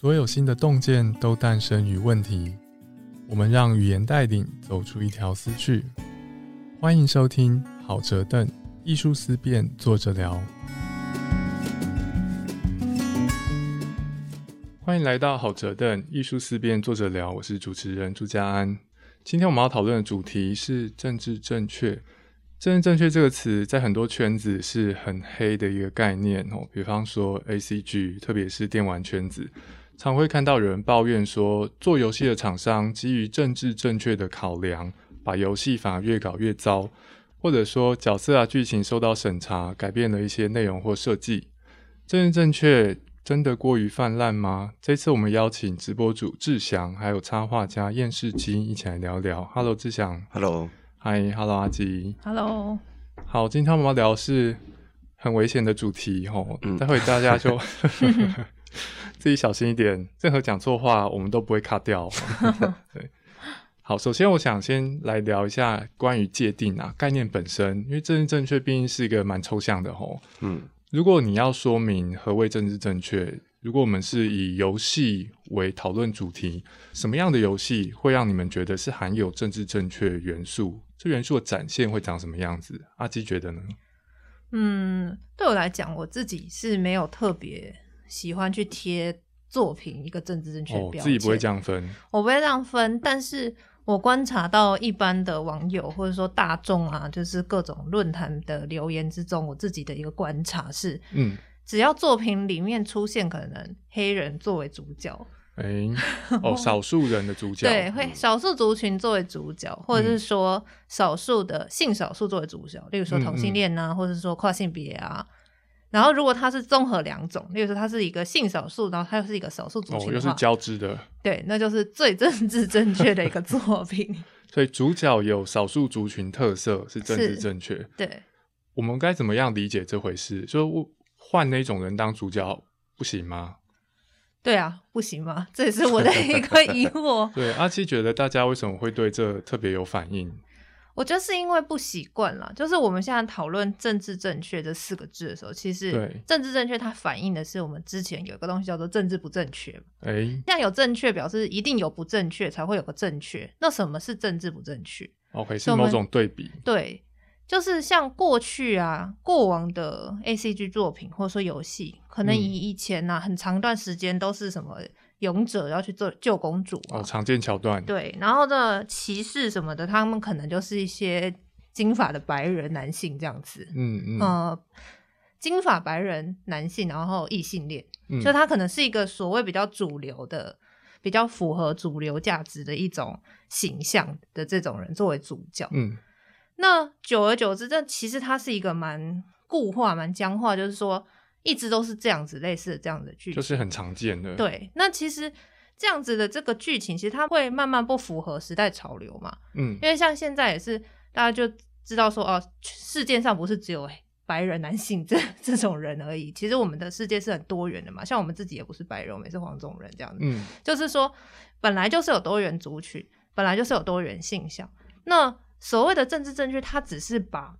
所有新的洞见都诞生于问题。我们让语言带领走出一条思绪。欢迎收听好哲邓艺术思辨，作者聊。欢迎来到好哲邓艺术思辨，作者聊。我是主持人朱家安。今天我们要讨论的主题是政治正确。政治正确这个词在很多圈子是很黑的一个概念哦，比方说 A C G，特别是电玩圈子，常会看到有人抱怨说，做游戏的厂商基于政治正确的考量，把游戏反而越搞越糟，或者说角色啊剧情受到审查，改变了一些内容或设计。政治正确真的过于泛滥吗？这次我们邀请直播主志祥，还有插画家燕世基一起来聊聊。Hello，志祥。Hello。Hi，Hello，阿吉。Hello，好，今天我们要聊的是很危险的主题吼，嗯待会大家就 自己小心一点，任何讲错话我们都不会卡掉。对，好，首先我想先来聊一下关于界定啊概念本身，因为政治正确毕竟是一个蛮抽象的吼。嗯如果你要说明何谓政治正确，如果我们是以游戏为讨论主题，什么样的游戏会让你们觉得是含有政治正确元素？这元素的展现会长什么样子？阿基觉得呢？嗯，对我来讲，我自己是没有特别喜欢去贴作品一个政治正确的哦，标签，自己不会这样分，我不会这样分，但是我观察到一般的网友或者说大众啊，就是各种论坛的留言之中，我自己的一个观察是，嗯，只要作品里面出现可能黑人作为主角，哎、哦，少数人的主角，对，会少数族群作为主角，或者是说少数的性少数作为主角，例如说嗯。同性恋啊，或者是说跨性别啊。然后，如果它是综合两种，例如说它是一个性少数，然后它又是一个少数族群哦，又是交织的，对，那就是最政治正确的一个作品。所以主角有少数族群特色是政治正确。对，我们该怎么样理解这回事？就换那种人当主角不行吗？对啊，不行吗？这也是我的 一个疑惑。对，阿七觉得大家为什么会对这特别有反应？我觉得是因为不习惯了，就是我们现在讨论“政治正确”这四个字的时候，其实“政治正确”它反映的是我们之前有一个东西叫做“政治不正确”。哎、现在有正确，表示一定有不正确，才会有个正确。那什么是政治不正确？o k 是某种对比，对，就是像过去啊，过往的 A C G 作品或者说游戏，可能嗯以以前呐、很长一段时间都是什么勇者要去做救公主啊，哦，常见桥段，对，然后这骑士什么的，他们可能就是一些金发的白人男性这样子，嗯嗯。呃，金发白人男性，然后异性恋，嗯。就他可能是一个所谓比较主流的、比较符合主流价值的一种形象的这种人作为主角。嗯。那久而久之，这其实他是一个蛮固化、蛮僵化，就是说一直都是这样子类似的这样的剧情，就是很常见的，，对。那其实这样子的这个剧情，其实它会慢慢不符合时代潮流嘛，嗯因为像现在也是大家就知道说哦，世界上不是只有白人男性这 这种人而已，其实我们的世界是很多元的嘛，像我们自己也不是白人，我们也是黄种人这样子，嗯就是说本来就是有多元族群，本来就是有多元性向。那所谓的政治正确，它只是把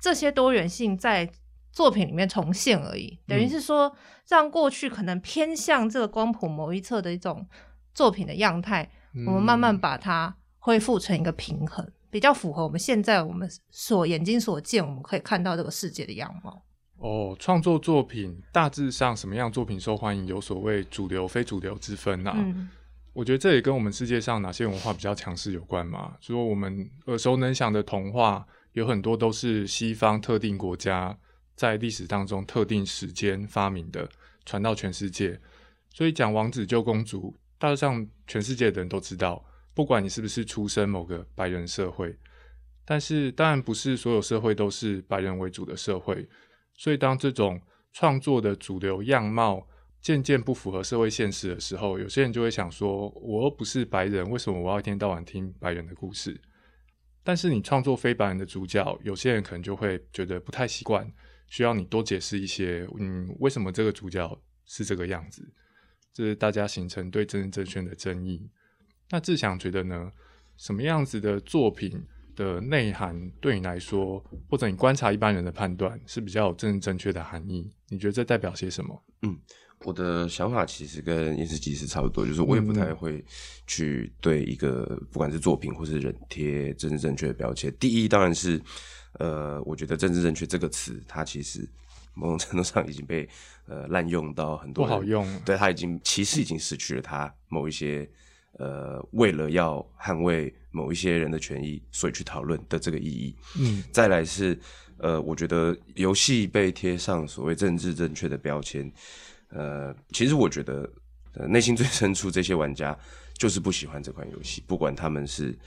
这些多元性在作品里面重现而已，等于嗯是说让过去可能偏向这个光谱某一侧的一种作品的样态，我们慢慢嗯把它恢复成一个平衡，比较符合我们现在我们所眼睛所见，我们可以看到这个世界的样貌。哦，创作作品大致上什么样作品受欢迎，有所谓主流、非主流之分啊。嗯，我觉得这也跟我们世界上哪些文化比较强势有关嘛。说我们耳熟能详的童话，有很多都是西方特定国家在历史当中特定时间发明的，传到全世界。所以讲王子救公主，大致上全世界的人都知道，不管你是不是出生某个白人社会，但是当然不是所有社会都是白人为主的社会。所以当这种创作的主流样貌渐渐不符合社会现实的时候，有些人就会想说：我又不是白人，为什么我要一天到晚听白人的故事？但是你创作非白人的主角，有些人可能就会觉得不太习惯，需要你多解释一些，嗯，为什么这个主角是这个样子？这是大家形成对政治正确的争议。那志祥觉得呢？什么样子的作品的内涵对你来说，或者你观察一般人的判断是比较有政治正确的含义？你觉得这代表些什么？嗯我的想法其实跟验视机是差不多，就是我也不太会去对一个不管是作品或是人贴政治正确的标签。第一，当然是呃，我觉得政治正确这个词，它其实某种程度上已经被呃滥用到很多不好用，对它已经其实已经失去了它某一些呃为了要捍卫某一些人的权益，所以去讨论的这个意义。嗯，再来是呃，我觉得游戏被贴上所谓政治正确的标签。呃，其实我觉得，呃，内心最深处这些玩家就是不喜欢这款游戏，不管他们是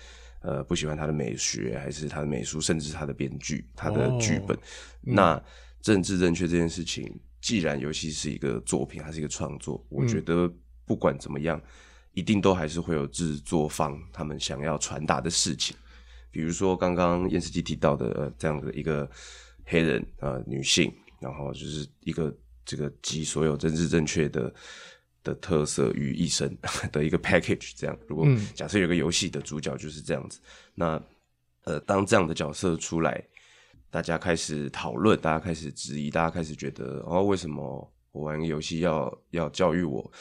呃不喜欢他的美学，还是他的美术，甚至他的编剧、他的剧本。那政治正确这件事情，既然游戏是一个作品，它是一个创作，我觉得不管怎么样，一定都还是会有制作方他们想要传达的事情。比如说刚刚燕视基提到的呃这样的一个黑人呃女性，然后就是一个。这个集所有政治正确的的特色于一身 的一个 package，这样。如果假设有个游戏的主角就是这样子，那呃，当这样的角色出来，大家开始讨论，大家开始质疑，大家开始觉得，哦，为什么我玩游戏要要教育我，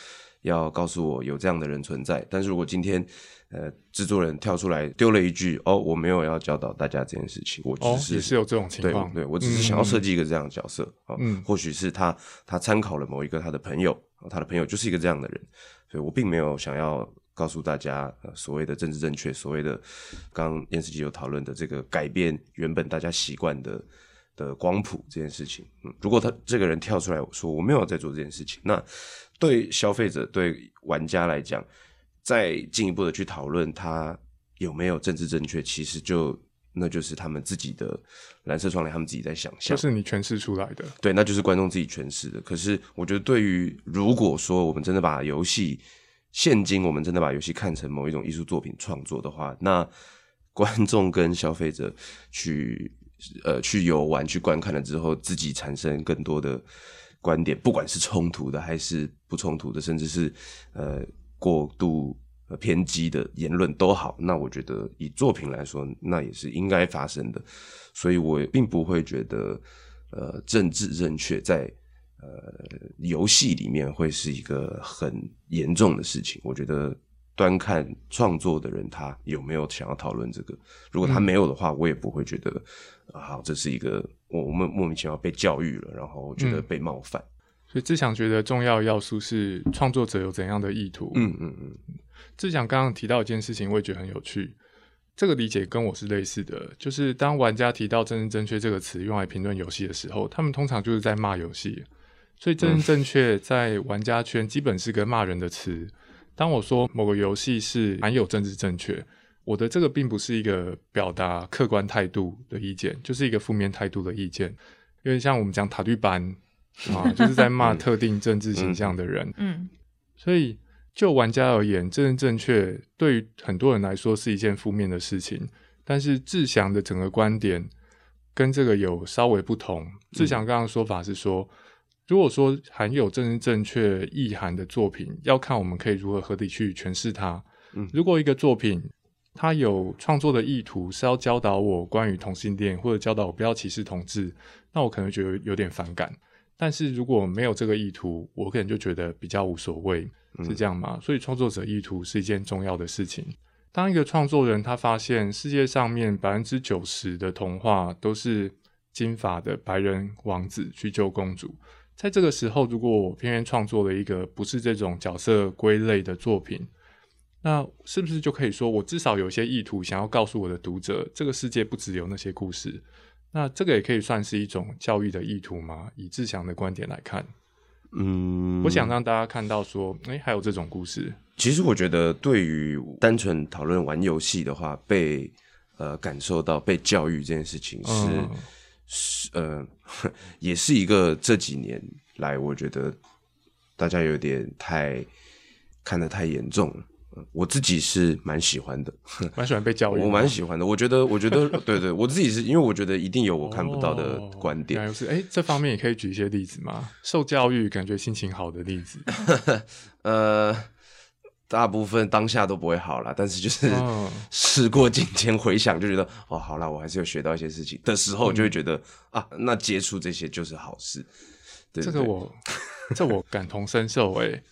要告诉我有这样的人存在？但是如果今天呃，制作人跳出来丢了一句：“哦，我没有要教导大家这件事情，我只是也是有这种情况，对我只是想要设计一个这样的角色啊。或许是他他参考了某一个他的朋友，他的朋友就是一个这样的人，所以我并没有想要告诉大家所谓的政治正确，所谓的刚电视机有讨论的这个改变原本大家习惯的的光谱这件事情。嗯，如果他这个人跳出来说我没有在做这件事情，那对消费者对玩家来讲。再进一步的去讨论它有没有政治正确，其实就那就是他们自己的蓝色窗帘，他们自己在想象，就是你诠释出来的，对，那就是观众自己诠释的。可是我觉得，对于如果说我们真的把游戏现今我们真的把游戏看成某一种艺术作品创作的话，那观众跟消费者去呃 去游玩去观看了之后，自己产生更多的观点，不管是冲突的还是不冲突的，甚至是呃。过度偏激的言论都好，那我觉得以作品来说，那也是应该发生的，所以我并不会觉得呃政治正确在呃游戏里面会是一个很严重的事情。我觉得端看创作的人他有没有想要讨论这个，如果他没有的话，我也不会觉得啊好，这是一个我我们莫名其妙被教育了，然后觉得被冒犯。所以志强觉得重要要素是创作者有怎样的意图。嗯嗯嗯。志强刚刚提到一件事情，我也觉得很有趣。这个理解跟我是类似的，就是当玩家提到“政治正确”这个词用来评论游戏的时候，他们通常就是在骂游戏。所以“政治正确”在玩家圈基本是个骂人的词。当我说某个游戏是含有政治正确，我的这个并不是一个表达客观态度的意见，就是一个负面态度的意见。因为像我们讲塔利班。啊，就是在骂特定政治形象的人。嗯，所以就玩家而言，政治正确对于很多人来说是一件负面的事情。但是志祥的整个观点跟这个有稍微不同。志祥刚刚说法是说，如果说含有政治正确意涵的作品，要看我们可以如何合理去诠释它。嗯，如果一个作品它有创作的意图是要教导我关于同性恋，或者教导我不要歧视同志，那我可能觉得有点反感。但是如果没有这个意图，我可能就觉得比较无所谓，是这样吗？所以创作者意图是一件重要的事情。当一个创作人他发现世界上面百分之九十的童话都是金发的白人王子去救公主，在这个时候，如果我偏偏创作了一个不是这种角色归类的作品，那是不是就可以说我至少有一些意图想要告诉我的读者，这个世界不只有那些故事？那这个也可以算是一种教育的意图吗？以志强的观点来看，嗯，我想让大家看到说，哎，还有这种故事。其实我觉得，对于单纯讨论玩游戏的话，被呃感受到被教育这件事情，是是呃，也是一个这几年来，我觉得大家有点太看得太严重了。我自己是蛮喜欢的，蛮喜欢被教育。我蛮喜欢的，我觉得，我觉得，对对，我自己是因为我觉得一定有我看不到的观点。是哎，这方面也可以举一些例子吗？受教育感觉心情好的例子。呃，大部分当下都不会好了，但是就是 事过境迁回想，就觉得哦，好了，我还是有学到一些事情的时候，就会觉得啊，那接触这些就是好事。这个我这我感同身受哎、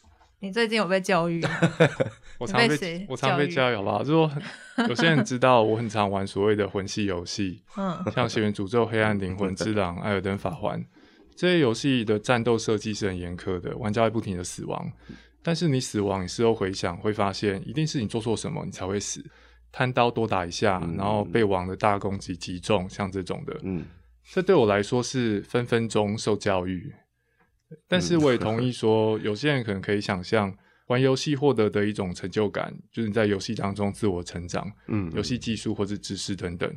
你最近有被教育？我常被被我常被教育教育好不好？就说很有些人知道我很常玩所谓的魂系游戏，嗯像《血缘诅咒》《黑暗灵魂》《之狼》《艾尔登法环》这些游戏的战斗设计是很严苛的，玩家会不停的死亡。但是你死亡，你事后回想会发现，一定是你做错什么，你才会死。贪刀多打一下，嗯然后被王的大攻击击中，像这种的，嗯，这对我来说是分分钟受教育。但是我也同意说，有些人可能可以想象，玩游戏获得的一种成就感，就是你在游戏当中自我成长，嗯游戏技术或是知识等等。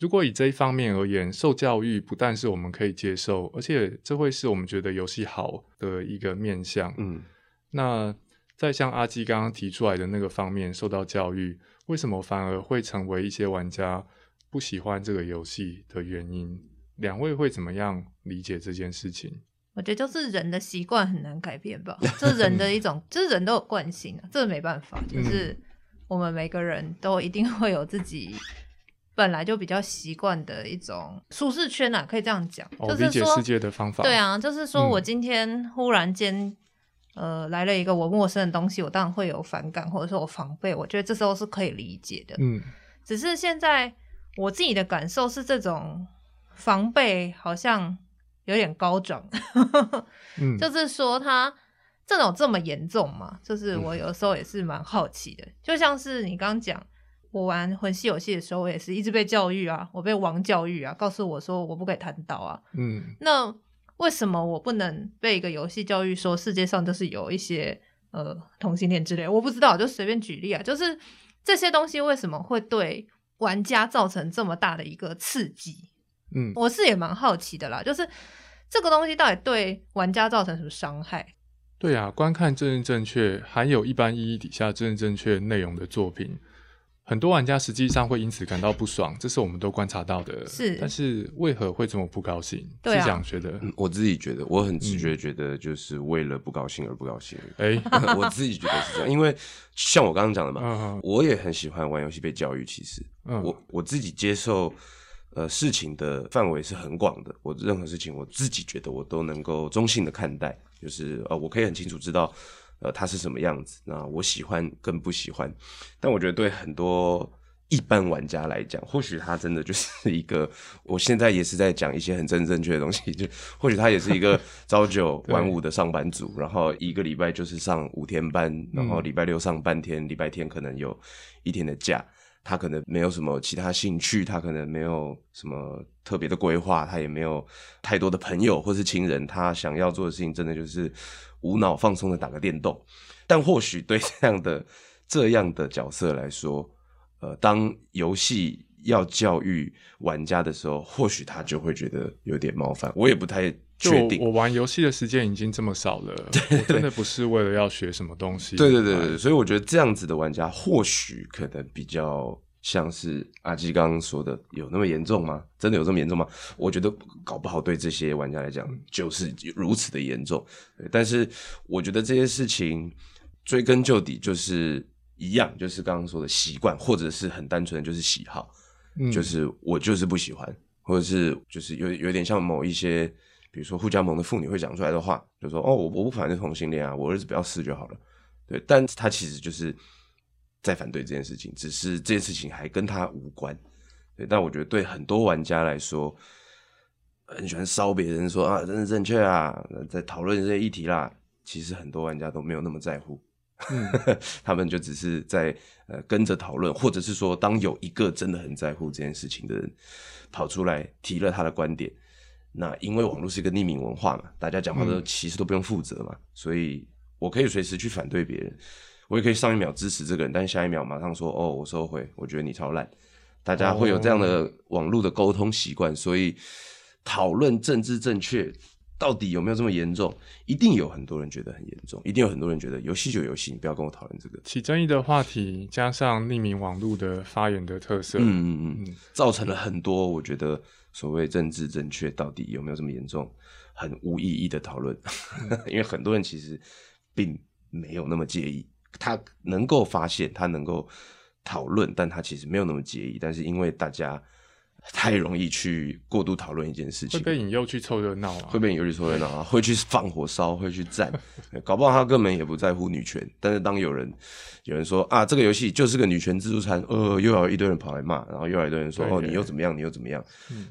如果以这一方面而言，受教育不但是我们可以接受，而且这会是我们觉得游戏好的一个面向。嗯那在像阿基刚刚提出来的那个方面受到教育，为什么反而会成为一些玩家不喜欢这个游戏的原因？两位会怎么样理解这件事情？我觉得就是人的习惯很难改变吧，这是人的一种，就是人都有惯性啊，这没办法，就是我们每个人都一定会有自己本来就比较习惯的一种舒适圈啊，可以这样讲，哦，就是说世界的方法。对，啊，就是说嗯我今天忽然间、呃来了一个我陌生的东西，我当然会有反感或者说我防备，我觉得这时候是可以理解的。嗯只是现在我自己的感受是，这种防备好像有点高涨，嗯，就是说他这种这么严重嘛？就是我有时候也是蛮好奇的，就像是你刚刚讲。我玩魂系游戏的时候，我也是一直被教育啊，我被王教育啊，告诉我说我不可以贪刀啊，嗯那为什么我不能被一个游戏教育说世界上就是有一些呃同性恋之类？我不知道，就随便举例啊，就是这些东西为什么会对玩家造成这么大的一个刺激？嗯，我是也蛮好奇的啦，就是这个东西到底对玩家造成什么伤害？对啊，观看政治正确含有一般意义底下政治正确内容的作品，很多玩家实际上会因此感到不爽，这是我们都观察到的。是但是为何会这么不高兴？对啊是想觉得，嗯我自己觉得，我很直嗯觉觉得，就是为了不高兴而不高兴。哎，我自己觉得是这样，因为像我刚刚讲的嘛，嗯我也很喜欢玩游戏被教育。其实，嗯我我自己接受呃事情的范围是很广的，我任何事情我自己觉得我都能够中性的看待，就是呃我可以很清楚知道呃它是什么样子，那我喜欢跟不喜欢，但我觉得对很多。一般玩家来讲，或许他真的就是 一个，我现在也是在讲一些很正正确的东西，就或许他也是一个 朝九晚五的上班族，然后一个礼拜就是上五天班，然后礼拜六上半天，礼拜天可能有一天的假，他可能没有什么其他兴趣，他可能没有什么特别的规划，他也没有太多的朋友或是亲人，他想要做的事情真的就是无脑放松的打个电动。但或许对这样的这样的角色来说，呃，当游戏要教育玩家的时候，或许他就会觉得有点冒犯。我也不太确定。我玩游戏的时间已经这么少了，我真的不是为了要学什么东西。对对对对，所以我觉得这样子的玩家或许可能比较像是阿基刚刚说的，有那么严重吗？真的有这么严重吗？我觉得搞不好对这些玩家来讲就是如此的严重。对但是我觉得这些事情追根究底就是一样，就是刚刚说的习惯，或者是很单纯的就是喜好。嗯就是我就是不喜欢，或者是就是有有点像某一些，比如说互加盟的妇女会讲出来的话，就说哦，我我不反对同性恋啊，我儿子不要试就好了。对，但他其实就是在反对这件事情，只是这件事情还跟他无关。对，但我觉得对很多玩家来说，很喜欢烧别人说啊，真的正确啊，在讨论这些议题啦。其实很多玩家都没有那么在乎，嗯 他们就只是在呃跟着讨论，或者是说，当有一个真的很在乎这件事情的人跑出来提了他的观点，那因为网络是一个匿名文化嘛，大家讲话都嗯其实都不用负责嘛，所以我可以随时去反对别人，我也可以上一秒支持这个人，但下一秒马上说哦，我收回，我觉得你超烂。大家会有这样的网络的沟通习惯，所以讨论政治正确到底有没有这么严重，一定有很多人觉得很严重，一定有很多人觉得游戏就游戏，你不要跟我讨论这个。起争议的话题，加上匿名网络的发言的特色，嗯嗯嗯嗯，造成了很多我觉得所谓政治正确到底有没有这么严重，很无意义的讨论，因为很多人其实并没有那么介意，他能够发现，他能够讨论，但他其实没有那么介意，但是因为大家太容易去过度讨论一件事情，会被引诱去凑热闹啊，会被引诱去凑热闹啊，会去放火烧，会去战，搞不好他根本也不在乎女权。但是当有人有人说啊，这个游戏就是个女权自助餐，呃，又有一堆人跑来骂，然后又有一堆人说哦，你又怎么样，你又怎么样？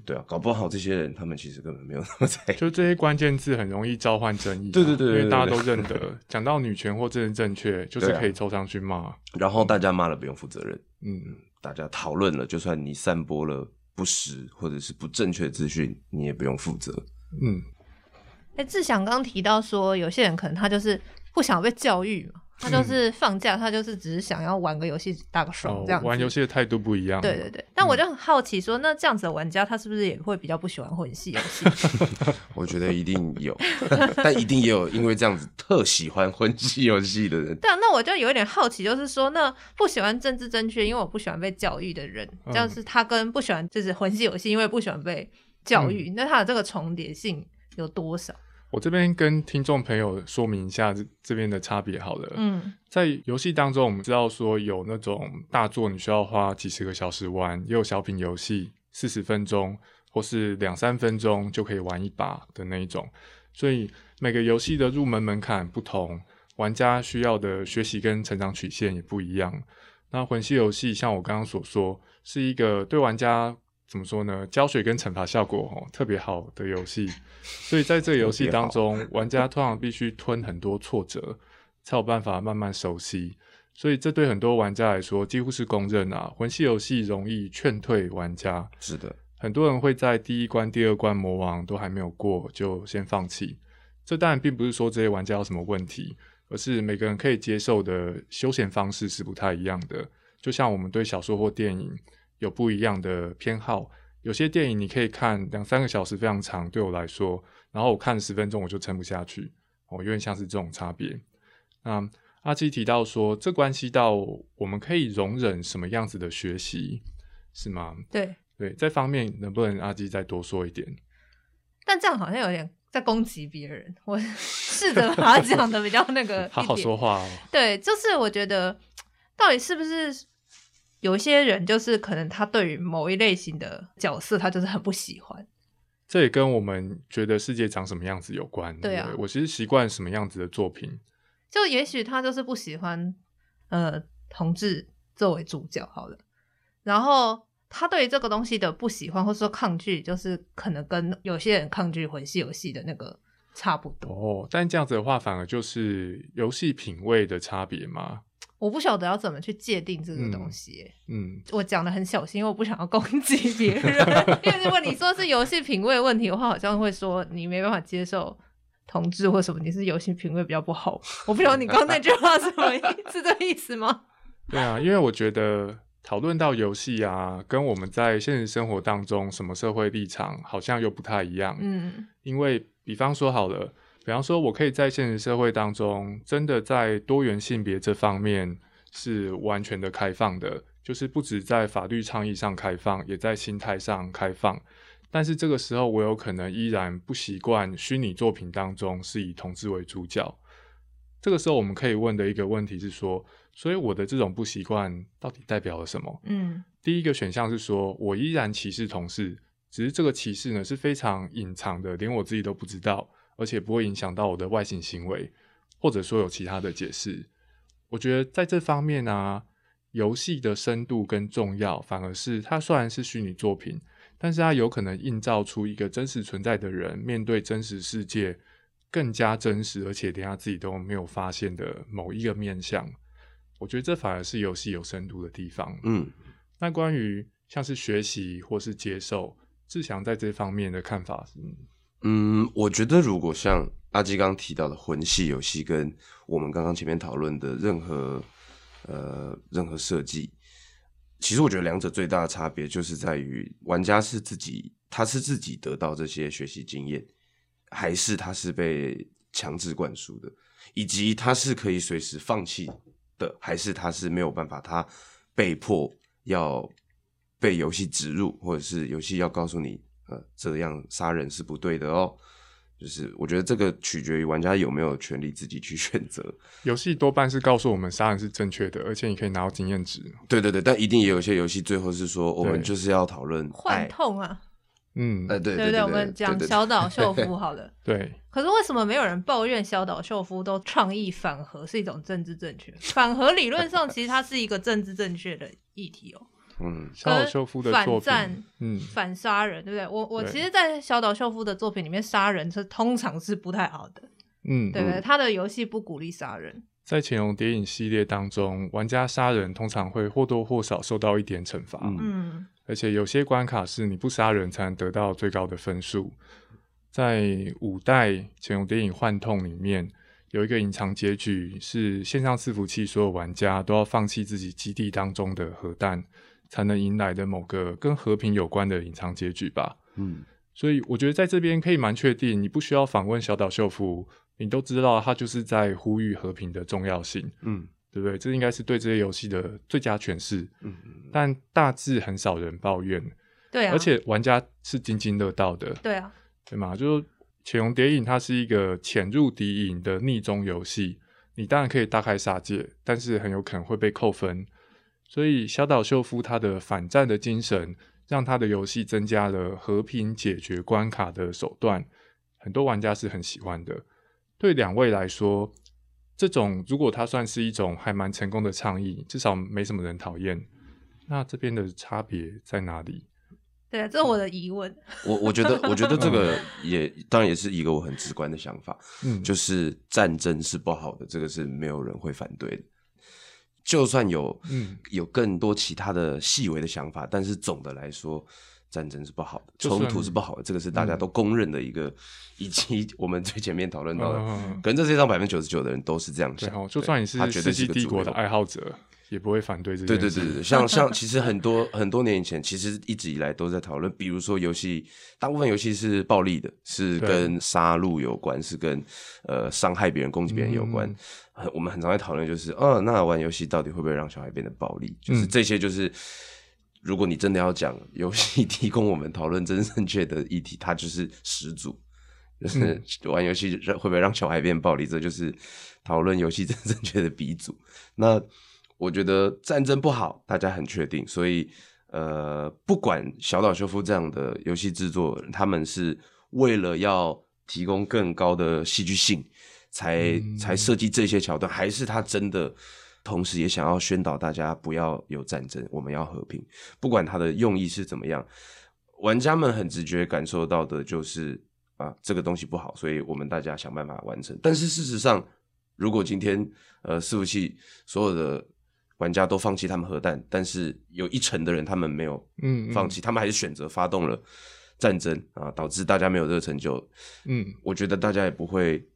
对啊，搞不好这些人他们其实根本没有那么在意，就这些关键字很容易召唤争议。对对对，因为大家都认得，讲到女权或政治正确，就是可以凑上去骂，然后大家骂了不用负责任。嗯，大家讨论了，就算你散播了不实或者是不正确的资讯，你也不用负责。嗯，哎，志祥刚提到说，有些人可能他就是不想被教育嘛。他就是放假，他就是只是想要玩个游戏打个爽这样。玩游戏的态度不一样。对对对，但我就很好奇，说那这样子的玩家，他是不是也会比较不喜欢魂系游戏？我觉得一定有，但一定也有因为这样子特喜欢魂系游戏的人。对啊，那我就有一点好奇，就是说，那不喜欢政治正确，因为我不喜欢被教育的人，这样是他跟不喜欢就是魂系游戏，因为不喜欢被教育，那他的这个重叠性有多少？我这边跟听众朋友说明一下这这边的差别好了。嗯，在游戏当中，我们知道说有那种大作，你需要花几十个小时玩；也有小品游戏，四十分钟或是两三分钟就可以玩一把的那一种。所以每个游戏的入门门槛不同，玩家需要的学习跟成长曲线也不一样。那魂系游戏，像我刚刚所说，是一个对玩家。怎么说呢？教学跟惩罚效果哦特别好的游戏，所以在这个游戏当中，玩家通常必须吞很多挫折，才有办法慢慢熟悉。所以这对很多玩家来说几乎是公认啊。魂系游戏容易劝退玩家，是的，很多人会在第一关、第二关魔王都还没有过就先放弃。这当然并不是说这些玩家有什么问题，而是每个人可以接受的休闲方式是不太一样的。就像我们对小说或电影。有不一样的偏好，有些电影你可以看两三个小时非常长，对我来说，然后我看十分钟我就撑不下去，哦，有点像是这种差别。那阿基提到说，这关系到我们可以容忍什么样子的学习，是吗？对对，这方面能不能阿基再多说一点？但这样好像有点在攻击别人，我 试着把它讲的比较那个，好好说话哦。对，就是我觉得到底是不是？有一些人就是可能他对于某一类型的角色，他就是很不喜欢。这也跟我们觉得世界长什么样子有关。对啊，我其实习惯什么样子的作品。就也许他就是不喜欢呃同志作为主角好了，然后他对于这个东西的不喜欢或者说抗拒，就是可能跟有些人抗拒魂系游戏的那个差不多。哦，但这样子的话，反而就是游戏品味的差别吗？我不晓得要怎么去界定这个东西。嗯，我讲的很小心，因为我不想要攻击别人。因为如果你说是游戏品味问题的话，好像会说你没办法接受同志或什么，你是游戏品味比较不好。我不晓得你刚那句话什么意思，这意思吗？对啊，因为我觉得讨论到游戏啊，跟我们在现实生活当中什么社会立场好像又不太一样。嗯，因为比方说好了。比方说，我可以在现实社会当中，真的在多元性别这方面是完全的开放的，就是不止在法律倡议上开放，也在心态上开放。但是这个时候，我有可能依然不习惯虚拟作品当中是以同志为主角。这个时候，我们可以问的一个问题是说，所以我的这种不习惯到底代表了什么？嗯，第一个选项是说我依然歧视同事，只是这个歧视呢是非常隐藏的，连我自己都不知道。而且不会影响到我的外形行为，或者说有其他的解释。我觉得在这方面呢，游戏的深度跟重要，反而是它虽然是虚拟作品，但是它有可能映照出一个真实存在的人面对真实世界更加真实，而且连他自己都没有发现的某一个面相。我觉得这反而是游戏有深度的地方。嗯，那关于像是学习或是接受，志强在这方面的看法是？嗯，我觉得如果像阿基刚提到的魂系游戏，跟我们刚刚前面讨论的任何呃任何设计，其实我觉得两者最大的差别就是在于玩家是自己，他是自己得到这些学习经验，还是他是被强制灌输的，以及他是可以随时放弃的，还是他是没有办法，他被迫要被游戏植入，或者是游戏要告诉你。呃，这样杀人是不对的哦。就是我觉得这个取决于玩家有没有权利自己去 选择。游戏多半是告诉我们杀人是正确的，而且你可以拿到经验值。对对对，但一定也有一些游戏最后是说，我们就是要讨论 幻。痛啊，嗯，呃，对对不对对，我们讲小岛秀 夫好了。对，可是为什么没有人抱怨小岛秀夫都倡议反核是一种政治正确？反核理论上其实它是一个政治正确的议题哦。嗯，小岛秀夫的作反战品，嗯，反杀人，对不对？我我其实，在小岛秀夫的作品里面，杀人是通常是不太好的，嗯，对不对？嗯他的游戏不鼓励杀人，在潜龙谍影系列当中，玩家杀人通常会或多或少受到一点惩罚，嗯。嗯，而且有些关卡是你不杀人才能得到最高的分数。在五代潜龙谍影幻痛里面，有一个隐藏结局是线上伺服器所有玩家都要放弃自己基地当中的核弹，才能迎来的某个跟和平有关的隐藏结局吧。嗯所以我觉得在这边可以蛮确定，你不需要访问小岛秀夫，你都知道他就是在呼吁和平的重要性，嗯对不对？这应该是对这些游戏的最佳诠释。嗯但大致很少人抱怨，对啊，而且玩家是津津乐道的，对啊，对嘛？就是《潜龙谍影》它是一个潜入敌营的逆中游戏，你当然可以大开杀戒，但是很有可能会被扣分。所以小岛秀夫他的反战的精神，让他的游戏增加了和平解决关卡的手段，很多玩家是很喜欢的。对两位来说，这种如果它算是一种还蛮成功的倡议，至少没什么人讨厌。那这边的差别在哪里？对啊，这是我的疑问。我我觉得，我觉得这个也当然也是一个我很直观的想法，嗯，就是战争是不好的，这个是没有人会反对的。就算有嗯有更多其他的细微的想法，但是总的来说，战争是不好的，就算冲突是不好的，这个是大家嗯都公认的一个，以及我们最前面讨论到的，可能这世界上百分之九十九的人都是这样想。哦，就算你是他绝世纪对是帝国的爱好者，也不会反对这件事。对对对对对，像像其实很多很多年以前，其实一直以来都在讨论，比如说游戏，大部分游戏是暴力的，是对跟杀戮有关，是跟呃伤害别人、攻击别人有关。我们很常在讨论，就是哦，那玩游戏到底会不会让小孩变得暴力？就是嗯这些，就是如果你真的要讲游戏提供我们讨论真正确的议题，它就是始祖。就是 玩游戏会不会让小孩变暴力，这就是讨论游戏真正确的鼻祖。那我觉得战争不好，大家很确定，所以呃，不管小岛秀夫这样的游戏制作人，他们是为了要提供更高的戏剧性，才、嗯才设计这些桥段，还是他真的同时也想要宣导大家不要有战争，我们要和平。不管他的用意是怎么样，玩家们很直觉感受到的就是啊，这个东西不好，所以我们大家想办法完成。但是事实上，如果今天呃伺服器所有的玩家都放弃他们核弹，但是有一成的人他们没有嗯嗯放弃，他们还是选择发动了战争啊，导致大家没有这个成就。嗯，我觉得大家也不会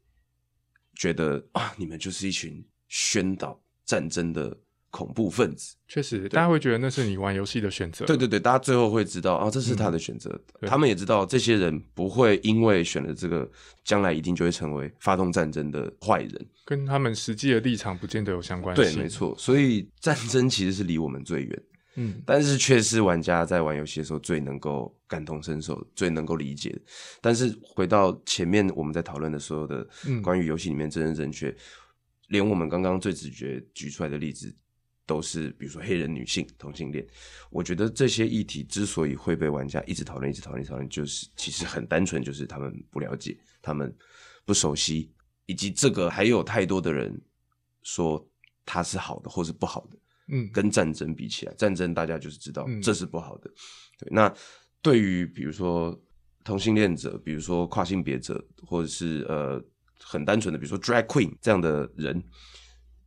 觉得啊，你们就是一群宣导战争的恐怖分子。确实，大家会觉得那是你玩游戏的选择。对对对，大家最后会知道啊，这是他的选择。嗯他们也知道这些人不会因为选了这个，将来一定就会成为发动战争的坏人。跟他们实际的立场不见得有相关性对，没。错。所以战争其实是离我们最远，嗯但是却是玩家在玩游戏的时候最能够感同身受、最能够理解的。但是回到前面我们在讨论的所有的嗯关于游戏里面真正正确，连我们刚刚最直觉举出来的例子，都是比如说黑人女性、同性恋。我觉得这些议题之所以会被玩家一直讨论、一直讨论、讨论，就是其实很单纯，就是他们不了解，他们不熟悉，以及这个还有太多的人说它是好的或是不好的。嗯，跟战争比起来，战争大家就是知道嗯这是不好的。对，那对于比如说同性恋者，比如说跨性别者，或者是呃很单纯的，比如说 drag queen 这样的人，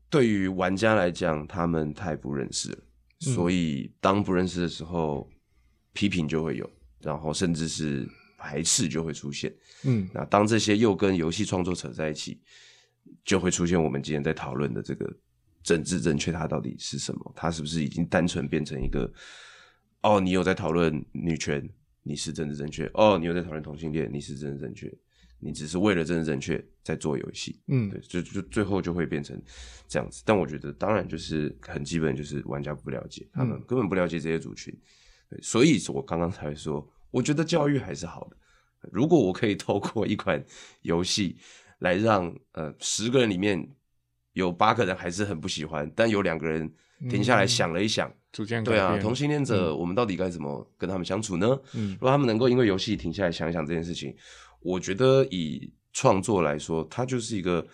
对于玩家来讲，他们太不认识了，嗯所以当不认识的时候，批评就会有，然后甚至是排斥就会出现。嗯那当这些又跟游戏创作扯在一起，就会出现我们今天在讨论的这个政治正确，它到底是什么？它是不是已经单纯变成一个哦，你有在讨论女权，你是政治正确；哦，你有在讨论同性恋，你是政治正确。你只是为了政治正确在做游戏，嗯对，就就最后就会变成这样子。但我觉得，当然就是很基本，就是玩家不了解，他们嗯根本不了解这些族群，对，所以我刚刚才说，我觉得教育还是好的。如果我可以透过一款游戏来让呃十个人里面有八个人还是很不喜欢，但有两个人停下来嗯想了一想，逐渐改对啊，同性恋者嗯我们到底该怎么跟他们相处呢？嗯如果他们能够因为游戏停下来想一想这件事情，我觉得以创作来说，它就是一个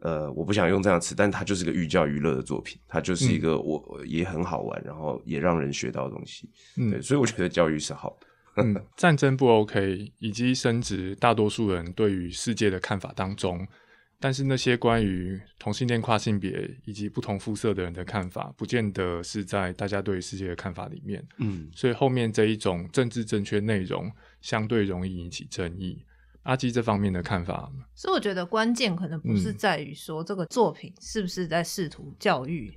呃，我不想用这样的词，但它就是个寓教于乐的作品，它就是一个我我也很好玩，然后也让人学到的东西。嗯对，所以我觉得教育是好的。嗯，战争不 OK，以及深植大多数人对于世界的看法当中，但是那些关于同性恋、跨性别以及不同肤色的人的看法，不见得是在大家对于世界的看法里面。嗯，所以后面这一种政治正确内容相对容易引起争议。阿基这方面的看法，所以我觉得关键可能不是嗯在于说这个作品是不是在试图教育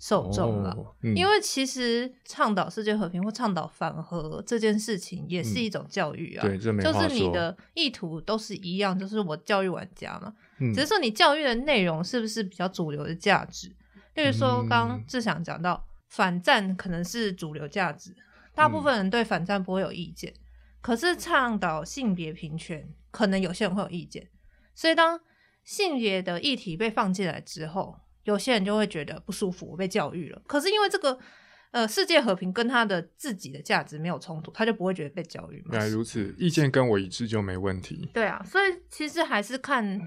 受众了。哦嗯因为其实倡导世界和平或倡导反核这件事情也是嗯一种教育啊，对这没就是你的意图都是一样，就是我教育玩家嘛，嗯只是说你教育的内容是不是比较主流的价值。例如说，刚志祥讲到反战可能是主流价值，大部分人对反战不会有意见，可是倡导性别平权，可能有些人会有意见。所以当性别的议题被放进来之后，有些人就会觉得不舒服，我被教育了。可是因为这个呃世界和平跟他的自己的价值没有冲突，他就不会觉得被教育嘛。原来如此，意见跟我一致就没问题。对啊，所以其实还是看，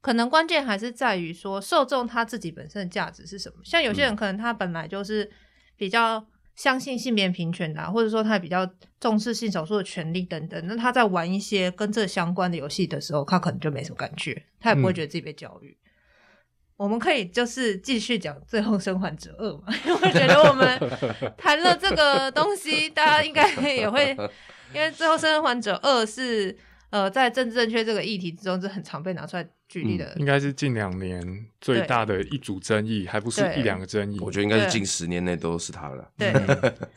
可能关键还是在于说受众他自己本身的价值是什么。像有些人可能他本来就是比较相信性别平权的、啊，或者说他比较重视性少数的权利等等，那他在玩一些跟这相关的游戏的时候，他可能就没什么感觉，他也不会嗯觉得自己被教育。我们可以就是继续讲《最后生还者二》嘛，因 为我觉得我们谈了这个东西，大家应该也会，因为《最后生还者二》是呃在政治正确这个议题之中是很常被拿出来举例的。应该是近两年最大的一组争议，还不是一两个争议。我觉得应该是近十年内都是他了。对，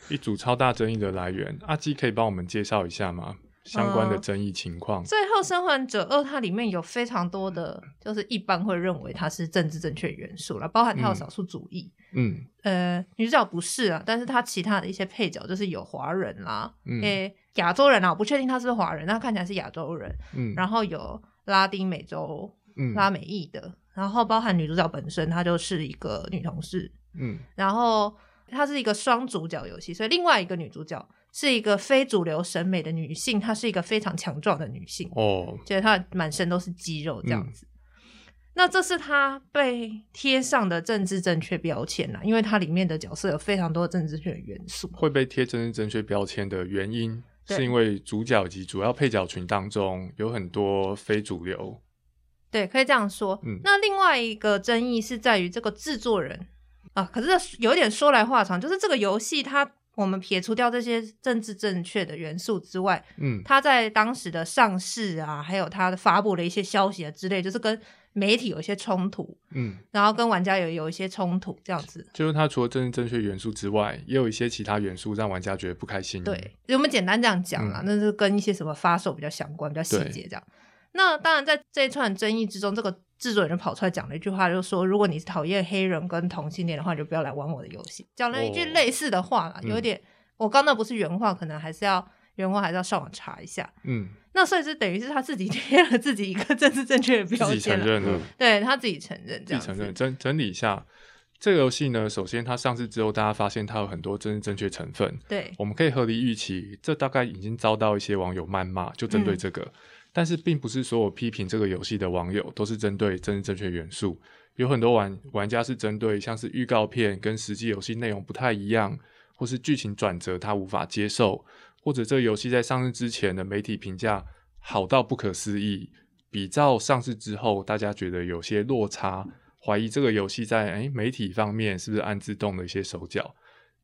一组超大争议的来源。阿基可以帮我们介绍一下吗？相关的嗯争议情况。最后生还者二它里面有非常多的，就是一般会认为它是政治正确元素了，包含它有嗯少数主义。嗯呃，女主角不是啊，但是她其他的一些配角就是有华人啦，嗯诶、亚洲人啊，我不确定他是不是华人，但看起来是亚洲人。嗯，然后有拉丁美洲、嗯拉美裔的，然后包含女主角本身，她就是一个女同事，嗯然后它是一个双主角游戏，所以另外一个女主角是一个非主流审美的女性，她是一个非常强壮的女性，哦，觉得她满身都是肌肉这样子。那这是她被贴上的政治正确标签啦，因为它里面的角色有非常多的政治正确元素。会被贴政治正确标签的原因，是因为主角及主要配角群当中有很多非主流。对，可以这样说。嗯那另外一个争议是在于这个制作人啊，可是有点说来话长，就是这个游戏它我们撇除掉这些政治正确的元素之外，嗯它在当时的上市啊，还有它的发布的一些消息啊之类，就是跟媒体有一些冲突，嗯，然后跟玩家有有一些冲突，这样子。就是它除了政治正确元素之外，也有一些其他元素让玩家觉得不开心。对，我们简单这样讲啦，嗯那是跟一些什么发售比较相关、比较细节这样。那当然，在这一串争议之中，这个制作人就跑出来讲了一句话，就是说，如果你是讨厌黑人跟同性恋的话，就不要来玩我的游戏。讲了一句哦类似的话啦，嗯有一点，我刚那不是原话，可能还是要原话还是要上网查一下。嗯，那所以是等于是他自己贴了自己一个政治正确的标 自己承认了嗯，对他自己承认这样。自己承认。整整理一下，这个游戏呢，首先它上市之后，大家发现它有很多政治正确成分，对，我们可以合理预期，这大概已经遭到一些网友谩骂，就针对嗯这个。但是，并不是所有批评这个游戏的网友都是针对政治正确元素，有很多玩玩家是针对像是预告片跟实际游戏内容不太一样，或是剧情转折他无法接受，或者这个游戏在上市之前的媒体评价好到不可思议，比照上市之后，大家觉得有些落差，怀疑这个游戏在诶媒体方面是不是暗自动了一些手脚。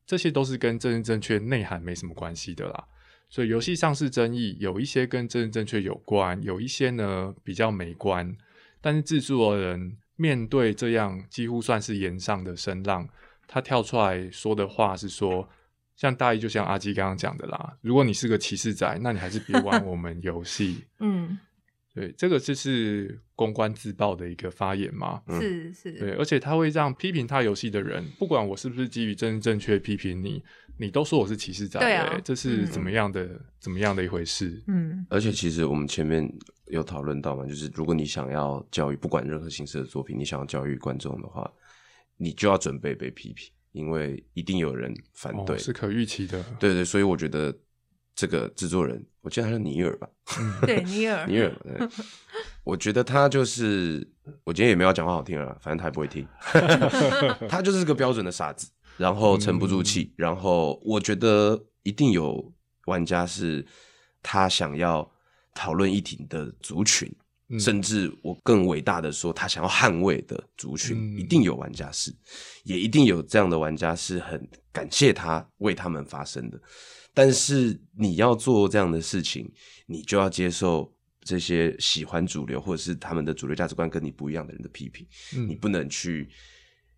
这些都是跟政治正确内涵没什么关系的啦。所以游戏上市争议有一些跟政治正确有关，有一些呢比较没关。但是制作人面对这样几乎算是言上的声浪，他跳出来说的话是说，像大意就像阿基刚刚讲的啦，如果你是个歧视仔，那你还是别玩 我们游戏。嗯，对，这个就是公关自爆的一个发言嘛。嗯是是，对，而且他会让批评他游戏的人，不管我是不是基于政治正确批评你，你都说我是歧视仔、对啊欸这是嗯怎么样的、怎么样的一回事？嗯而且其实我们前面有讨论到嘛，就是如果你想要教育，不管任何形式的作品，你想要教育观众的话，你就要准备被批评，因为一定有人反对。哦，是可预期的。对对，所以我觉得这个制作人，我记得他叫尼尔吧，对尼尔，尼尔，我觉得他就是，我今天也没有讲话好听了，反正他也不会听，他就是个标准的傻子，然后沉不住气，然后我觉得一定有玩家是他想要讨论议题的族群，嗯甚至我更伟大的说，他想要捍卫的族群，嗯一定有玩家是，也一定有这样的玩家是很感谢他为他们发声的。但是你要做这样的事情，你就要接受这些喜欢主流或者是他们的主流价值观跟你不一样的人的批评。嗯你不能去。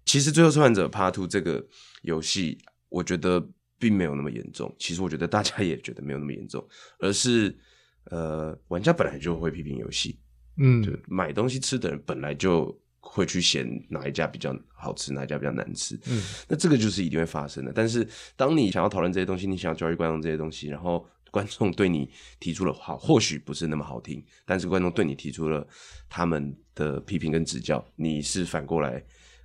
其实《最后生还者 Part Two》这个游戏，我觉得并没有那么严重。其实我觉得大家也觉得没有那么严重，而是呃，玩家本来就会批评游戏，嗯就买东西吃的人本来就会去嫌哪一家比较好吃，哪一家比较难吃。嗯那这个就是一定会发生的。但是当你想要讨论这些东西，你想要教育观众这些东西，然后观众对你提出了好，或许不是那么好听，但是观众对你提出了他们的批评跟指教，你是反过来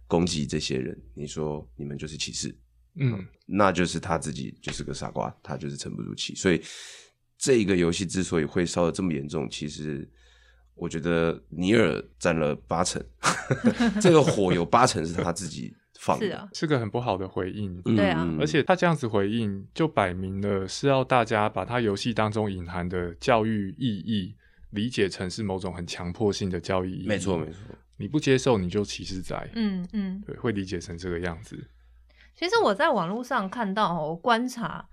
攻击这些人，你说你们就是歧视，嗯那就是他自己就是个傻瓜，他就是沉不住气。所以这个游戏之所以会烧的这么严重，其实我觉得尼尔占了八成，这个火有八成是他自己放的。是啊，是个很不好的回应。嗯对啊嗯而且他这样子回应，就摆明了是要大家把他游戏当中隐含的教育意义理解成是某种很强迫性的教育意义。没错没错，你不接受你就歧视仔，嗯嗯。对，会理解成这个样子。其实我在网络上看到观察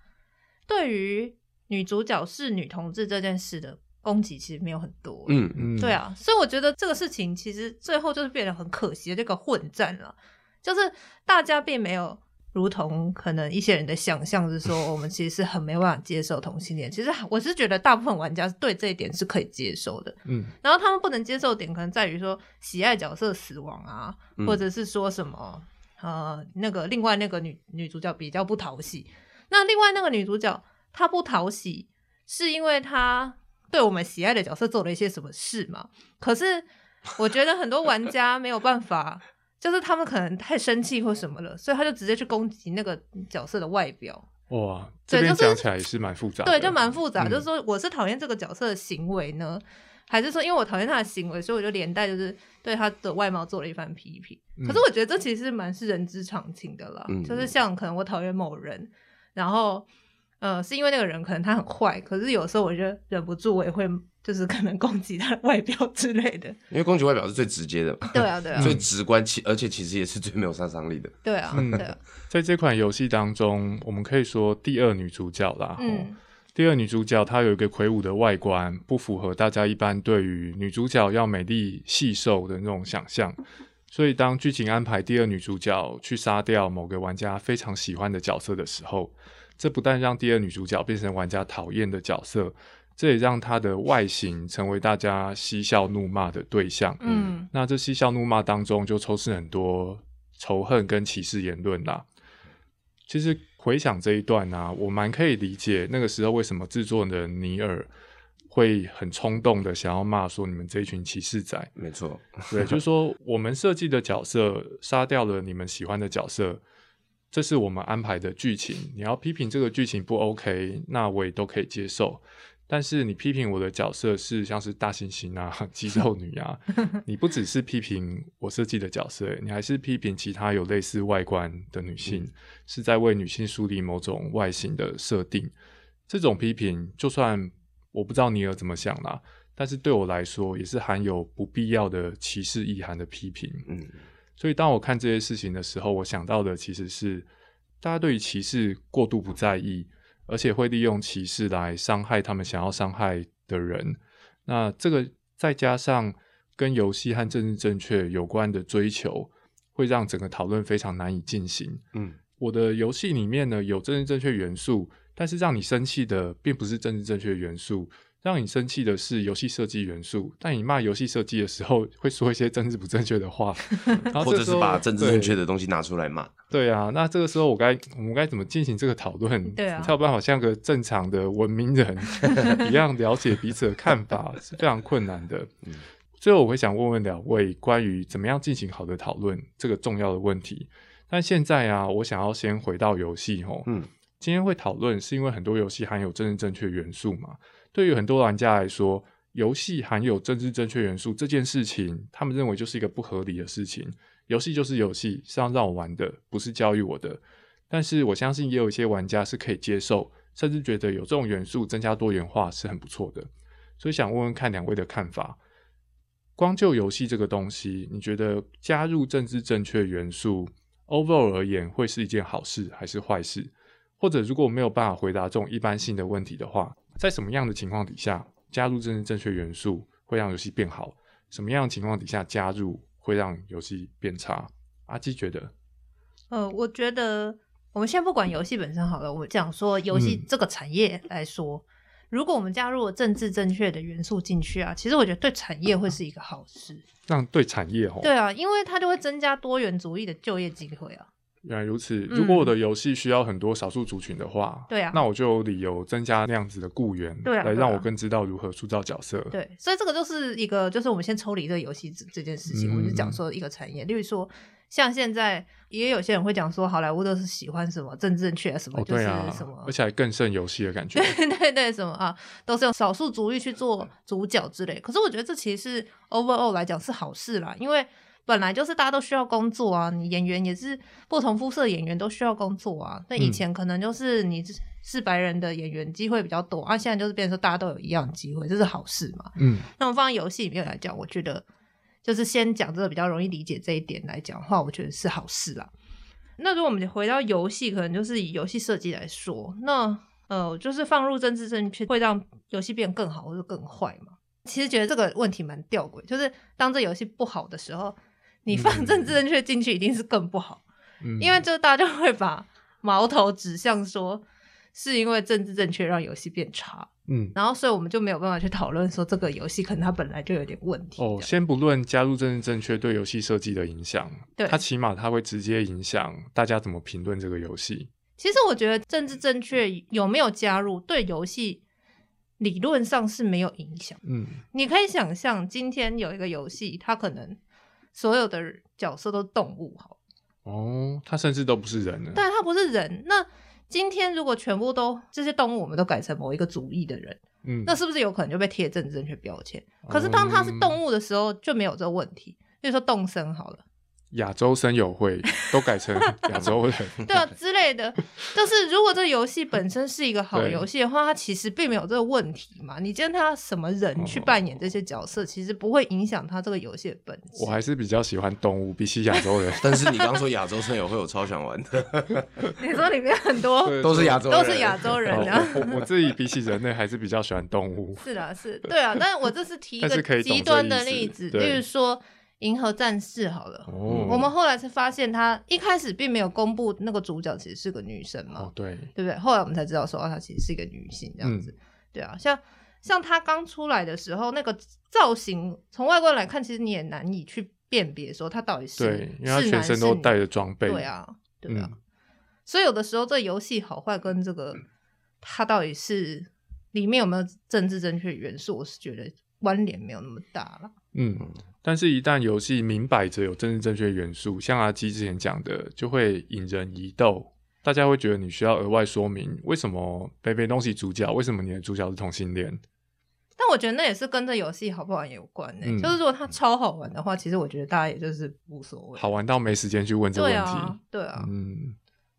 对于女主角是女同志这件事的攻击其实没有很多。嗯嗯，对，啊，所以我觉得这个事情其实最后就是变得很可惜的这个混战了，就是大家并没有如同可能一些人的想象是说，我们其实是很没办法接受同性恋。其实我是觉得大部分玩家对这一点是可以接受的，嗯然后他们不能接受的点可能在于说喜爱角色死亡啊，嗯或者是说什么呃那个另外那个女女主角比较不讨喜，那另外那个女主角她不讨喜是因为她对我们喜爱的角色做了一些什么事嘛？可是我觉得很多玩家没有办法。就是他们可能太生气或什么了，所以他就直接去攻击那个角色的外表，哇，这边讲起来也是蛮复杂的，对，就蛮复杂。嗯就是说，我是讨厌这个角色的行为呢，还是说因为我讨厌他的行为，所以我就连带就是对他的外貌做了一番批评？嗯可是我觉得这其实蛮是人之常情的啦。嗯就是像可能我讨厌某人，然后呃，是因为那个人可能他很坏，可是有时候我就忍不住，我也会就是可能攻击他的外表之类的。因为攻击外表是最直接的嘛，对啊，对啊，最直观，其而且其实也是最没有杀伤力的。对啊，嗯对啊，在这款游戏当中，我们可以说第二女主角啦。嗯第二女主角她有一个魁梧的外观，不符合大家一般对于女主角要美丽细瘦的那种想象。所以当剧情安排第二女主角去杀掉某个玩家非常喜欢的角色的时候，这不但让第二女主角变成玩家讨厌的角色，这也让她的外形成为大家嬉笑怒骂的对象。嗯那这嬉笑怒骂当中就充斥很多仇恨跟歧视言论啦。其实回想这一段啊，我蛮可以理解那个时候为什么制作人尼尔会很冲动的想要骂说你们这一群歧视仔。没错，对，就是说我们设计的角色杀掉了你们喜欢的角色，这是我们安排的剧情。你要批评这个剧情不 OK，那我也都可以接受。但是你批评我的角色是像是大猩猩啊、肌肉女啊，你不只是批评我设计的角色，你还是批评其他有类似外观的女性，是在为女性树立某种外形的设定。这种批评，就算我不知道尼尔怎么想啦，但是对我来说也是含有不必要的歧视意涵的批评。嗯所以当我看这些事情的时候，我想到的其实是大家对于歧视过度不在意，而且会利用歧视来伤害他们想要伤害的人。那这个再加上跟游戏和政治正确有关的追求，会让整个讨论非常难以进行。嗯我的游戏里面呢有政治正确元素，但是让你生气的并不是政治正确元素，让你生气的是游戏设计元素，但你骂游戏设计的时候会说一些政治不正确的话，然后或者是把政治正确的东西拿出来骂。对啊，那这个时候我该我们该怎么进行这个讨论？对啊才有办法像个正常的文明人 一样了解彼此的看法，是非常困难的。嗯最后我会想问问两位关于怎么样进行好的讨论这个重要的问题。但现在啊，我想要先回到游戏吼，嗯，今天会讨论是因为很多游戏含有政治正确元素嘛？对于很多玩家来说，游戏含有政治正确元素这件事情，他们认为就是一个不合理的事情。游戏就是游戏，是要让我玩的，不是教育我的。但是我相信也有一些玩家是可以接受，甚至觉得有这种元素增加多元化是很不错的。所以想问问看两位的看法。光就游戏这个东西，你觉得加入政治正确元素，overall 而言会是一件好事还是坏事？或者如果我没有办法回答这种一般性的问题的话，在什么样的情况底下加入政治正确元素会让游戏变好？什么样的情况底下加入会让游戏变差？阿基觉得，呃，我觉得我们先不管游戏本身好了，我们讲说游戏嗯这个产业来说，如果我们加入了政治正确的元素进去啊，其实我觉得对产业会是一个好事。让对产业哦，对啊，因为它就会增加多元主义的就业机会啊。原来如此。嗯如果我的游戏需要很多少数族群的话，对啊那我就有理由增加那样子的雇员，对来让我更知道如何塑造角色。对，所以这个就是一个，就是我们先抽离这个游戏这这件事情，我们就嗯讲说一个产业，例如说，像现在也有些人会讲说，好莱坞都是喜欢什么政治正确啊，什么哦，就是对啊什么，而且还更胜游戏的感觉。对对对，什么啊，都是用少数族裔去做主角之类。可是我觉得这其实是 overall 来讲是好事啦，因为本来就是大家都需要工作啊，你演员也是不同肤色演员都需要工作啊。那以嗯前可能就是你是是白人的演员机会比较多，啊，现在就是变成说大家都有一样的机会，这是好事嘛。嗯，那我们放在游戏里面来讲，我觉得就是先讲这个比较容易理解这一点来讲的话，我觉得是好事啦。那如果我们回到游戏，可能就是以游戏设计来说，那呃，就是放入政治正确会让游戏变更好或者更坏嘛？其实觉得这个问题蛮吊诡，就是当这游戏不好的时候，你放嗯政治正确进去一定是更不好，嗯因为就大家会把矛头指向说是因为政治正确让游戏变差。嗯然后所以我们就没有办法去讨论说这个游戏可能它本来就有点问题。哦，先不论加入政治正确对游戏设计的影响，对它起码它会直接影响大家怎么评论这个游戏。其实我觉得政治正确有没有加入对游戏理论上是没有影响。嗯你可以想象，今天有一个游戏，它可能所有的角色都是动物，好，哦，他甚至都不是人了。对，他不是人。那今天如果全部都这些动物，我们都改成某一个主义的人，嗯，那是不是有可能就被贴政治正确标签？可是当他是动物的时候，就没有这个问题。比如说动森好了。亚洲生友会 都改成亚洲人。对啊之类的。就是如果这个游戏本身是一个好对游戏的话，它其实并没有这个问题嘛。你今天他什么人去扮演这些角色，其实不会影响他这个游戏的本质我。还是比较喜欢动物，比起亚洲人。但是你刚刚说亚洲生友会，我超想玩的，你说里面很多都是亚洲人，都是亚洲人哦啊。我自己比起人类还是比较喜欢动物。是的，是，对啊。但是我这是提一个极端的例子，对例如说《银河战士》好了。哦，我们后来是发现，他一开始并没有公布那个主角其实是个女生嘛。哦对，对不对？后来我们才知道说，哦，她其实是一个女性这样子。对啊，像像她刚出来的时候，那个造型从外观来看，其实你也难以去辨别说她到底是对，因为它是全身都带着装备。对啊，对啊。嗯所以有的时候这游戏好坏跟这个它到底是里面有没有政治正确元素，我是觉得关联没有那么大了。嗯，但是，一旦游戏明摆着有政治正确元素，像阿基之前讲的，就会引人疑窦。大家会觉得你需要额外说明为什么北北东西主角，为什么你的主角是同性恋？但我觉得那也是跟这游戏好不好玩有关呢、嗯就是如果它超好玩的话，其实我觉得大家也就是无所谓。好玩到没时间去问这个对问题。啊，对啊。嗯，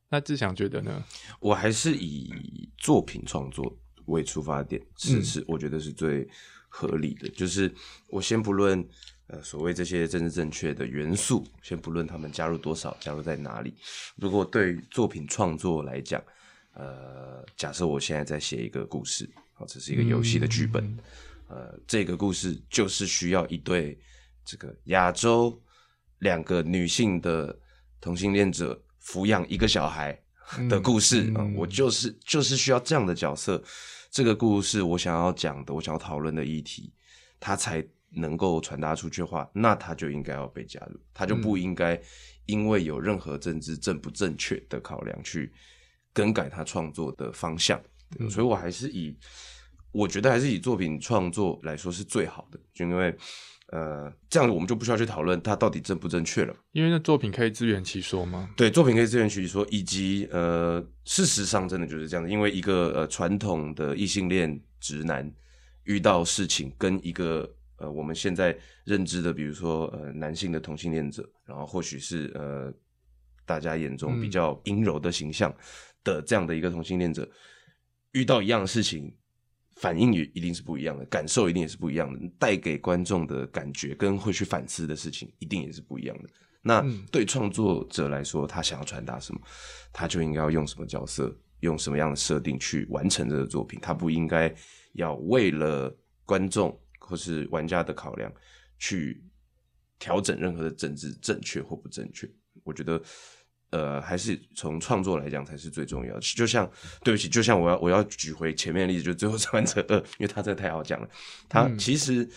那志祥觉得呢？我还是以作品创作为出发点，是嗯是，我觉得是最合理的。就是我先不论呃所谓这些政治正确的元素，先不论他们加入多少，加入在哪里。如果对于作品创作来讲，呃，假设我现在在写一个故事，好，这是一个游戏的剧本，呃，这个故事就是需要一对这个亚洲两个女性的同性恋者抚养一个小孩的故事啊、嗯我就是就是需要这样的角色这个故事我想要讲的，我想要讨论的议题，它才能够传达出去的话，那它就应该要被加入，它就不应该因为有任何政治正不正确的考量去更改他创作的方向。所以我还是以，我觉得还是以作品创作来说是最好的，就因为。呃，这样我们就不需要去讨论它到底正不正确了，因为那作品可以自圆其说吗？对，作品可以自圆其说，以及呃，事实上真的就是这样，因为一个呃传统的异性恋直男遇到事情，跟一个呃我们现在认知的，比如说呃男性的同性恋者，然后或许是呃大家眼中比较阴柔的形象的这样的一个同性恋者，遇到一样的事情。反应也一定是不一样的，感受一定也是不一样的，带给观众的感觉跟会去反思的事情一定也是不一样的。那对创作者来说，他想要传达什么，他就应该要用什么角色，用什么样的设定去完成这个作品。他不应该要为了观众或是玩家的考量去调整任何的政治正确或不正确。我觉得。呃，还是从创作来讲才是最重要的。就像，对不起，就像我要我要举回前面的例子，就最后生还者二，因为他这太好讲了。他其实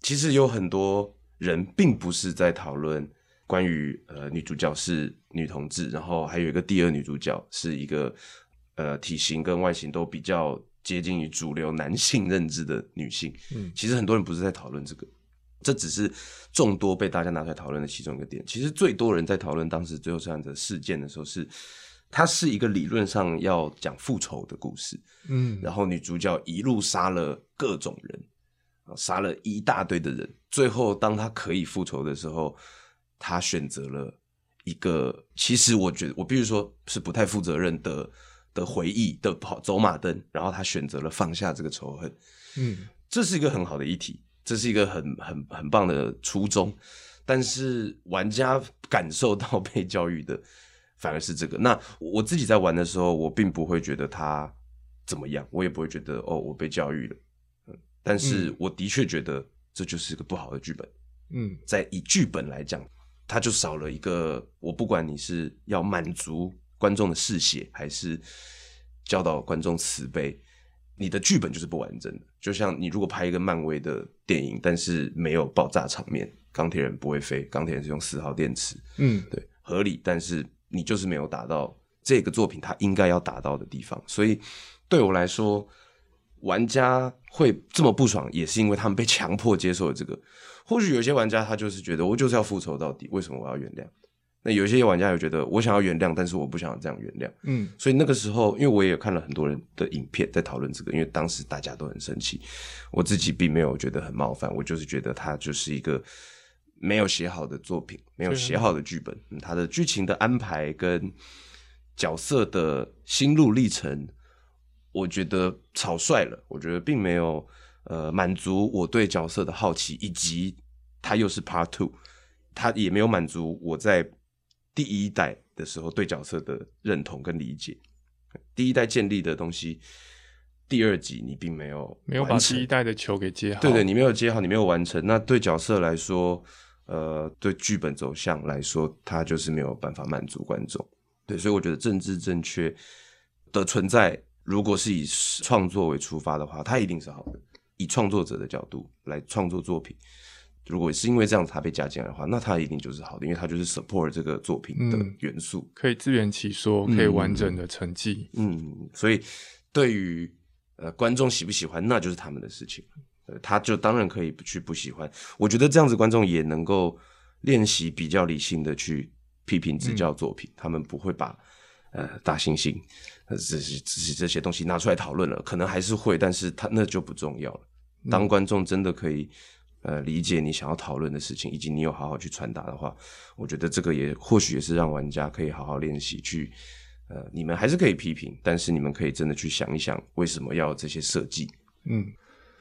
其实有很多人并不是在讨论关于呃女主角是女同志，然后还有一个第二女主角是一个呃体型跟外形都比较接近于主流男性认知的女性。嗯，其实很多人不是在讨论这个。这只是众多被大家拿出来讨论的其中一个点。其实最多人在讨论当时最后这样的事件的时候，是它是一个理论上要讲复仇的故事。嗯，然后女主角一路杀了各种人，杀了一大堆的人。最后，当她可以复仇的时候，她选择了一个，其实我觉得我必须说是不太负责任的的回忆的跑走马灯。然后她选择了放下这个仇恨。嗯，这是一个很好的议题。这是一个很 很很棒的初衷，但是玩家感受到被教育的反而是这个。那我自己在玩的时候，我并不会觉得他怎么样，我也不会觉得哦，我被教育了。嗯，但是我的确觉得这就是一个不好的剧本。嗯，在以剧本来讲，它就少了一个。我不管你是要满足观众的嗜血，还是教导观众慈悲。你的剧本就是不完整的，就像你如果拍一个漫威的电影，但是没有爆炸场面，钢铁人不会飞，钢铁人是用四号电池，嗯，对，合理，但是你就是没有达到这个作品它应该要达到的地方，所以对我来说，玩家会这么不爽，也是因为他们被强迫接受了这个。或许有些玩家他就是觉得我就是要复仇到底，为什么我要原谅？那有些玩家也觉得，我想要原谅，但是我不想要这样原谅。嗯，所以那个时候，因为我也看了很多人的影片在讨论这个，因为当时大家都很生气，我自己并没有觉得很冒犯，我就是觉得他就是一个没有写好的作品，没有写好的剧本，他的剧情的安排跟角色的心路历程，我觉得草率了，我觉得并没有呃满足我对角色的好奇，以及他又是 Part Two，他也没有满足我在。第一代的时候对角色的认同跟理解，第一代建立的东西，第二集你并没有没有把第一代的球给接好，对对，你没有接好，你没有完成。那对角色来说，呃，对剧本走向来说，它就是没有办法满足观众。对，所以我觉得政治正确的存在，如果是以创作为出发的话，它一定是好的。以创作者的角度来创作作品。如果是因为这样子他被加进来的话，那他一定就是好的，因为他就是 support 这个作品的元素，可以自圆其说，可以完整的成绩。嗯，所以对于呃观众喜不喜欢，那就是他们的事情。呃，他就当然可以去不喜欢。我觉得这样子观众也能够练习比较理性的去批评指教作品，他们不会把呃大猩猩呃这些这些这些东西拿出来讨论了，可能还是会，但是他那就不重要了。当观众真的可以。呃，理解你想要讨论的事情，以及你有好好去传达的话，我觉得这个也或许也是让玩家可以好好练习去，呃，你们还是可以批评，但是你们可以真的去想一想，为什么要这些设计？嗯，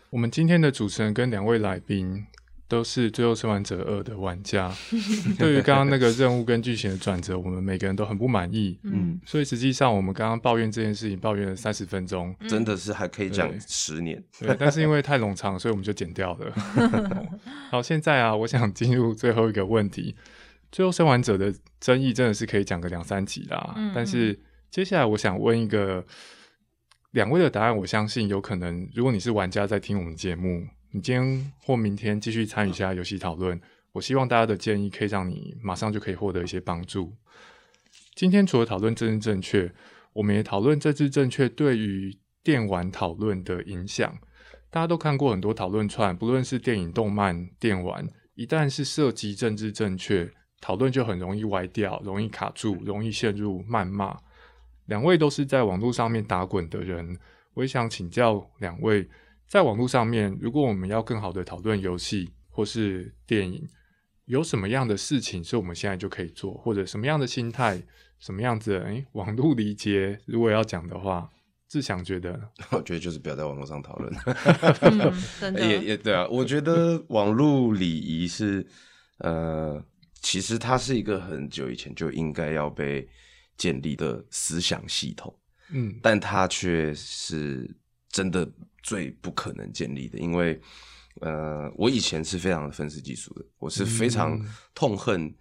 我们今天的主持人跟两位来宾。都是《最后生还者二》的玩家，对于刚刚那个任务跟剧情的转折，我们每个人都很不满意。嗯，所以实际上我们刚刚抱怨这件事情，抱怨了三十分钟，真的是还可以讲十年。对，但是因为太冗长，所以我们就剪掉了。好，现在啊，我想进入最后一个问题，《最后生还者》的争议真的是可以讲个两三集啦。但是接下来我想问一个两位的答案，我相信有可能，如果你是玩家在听我们节目，你今天或明天继续参与一下游戏讨论，我希望大家的建议可以让你马上就可以获得一些帮助。今天除了讨论政治正确，我们也讨论政治正确对于电玩讨论的影响。大家都看过很多讨论串，不论是电影、动漫、电玩，一旦是涉及政治正确，讨论就很容易歪掉，容易卡住，容易陷入谩骂。两位都是在网络上面打滚的人，我也想请教两位，在网络上面，如果我们要更好的讨论游戏或是电影，有什么样的事情是我们现在就可以做，或者什么样的心态，什么样子？诶，网络理解，如果要讲的话。志祥觉得，我觉得就是不要在网络上讨论。嗯，真的也也对啊，我觉得网络礼仪是呃，其实它是一个很久以前就应该要被建立的思想系统，嗯，但它却是真的最不可能建立的，因为呃，我以前是非常的愤世嫉俗的，我是非常嗯痛恨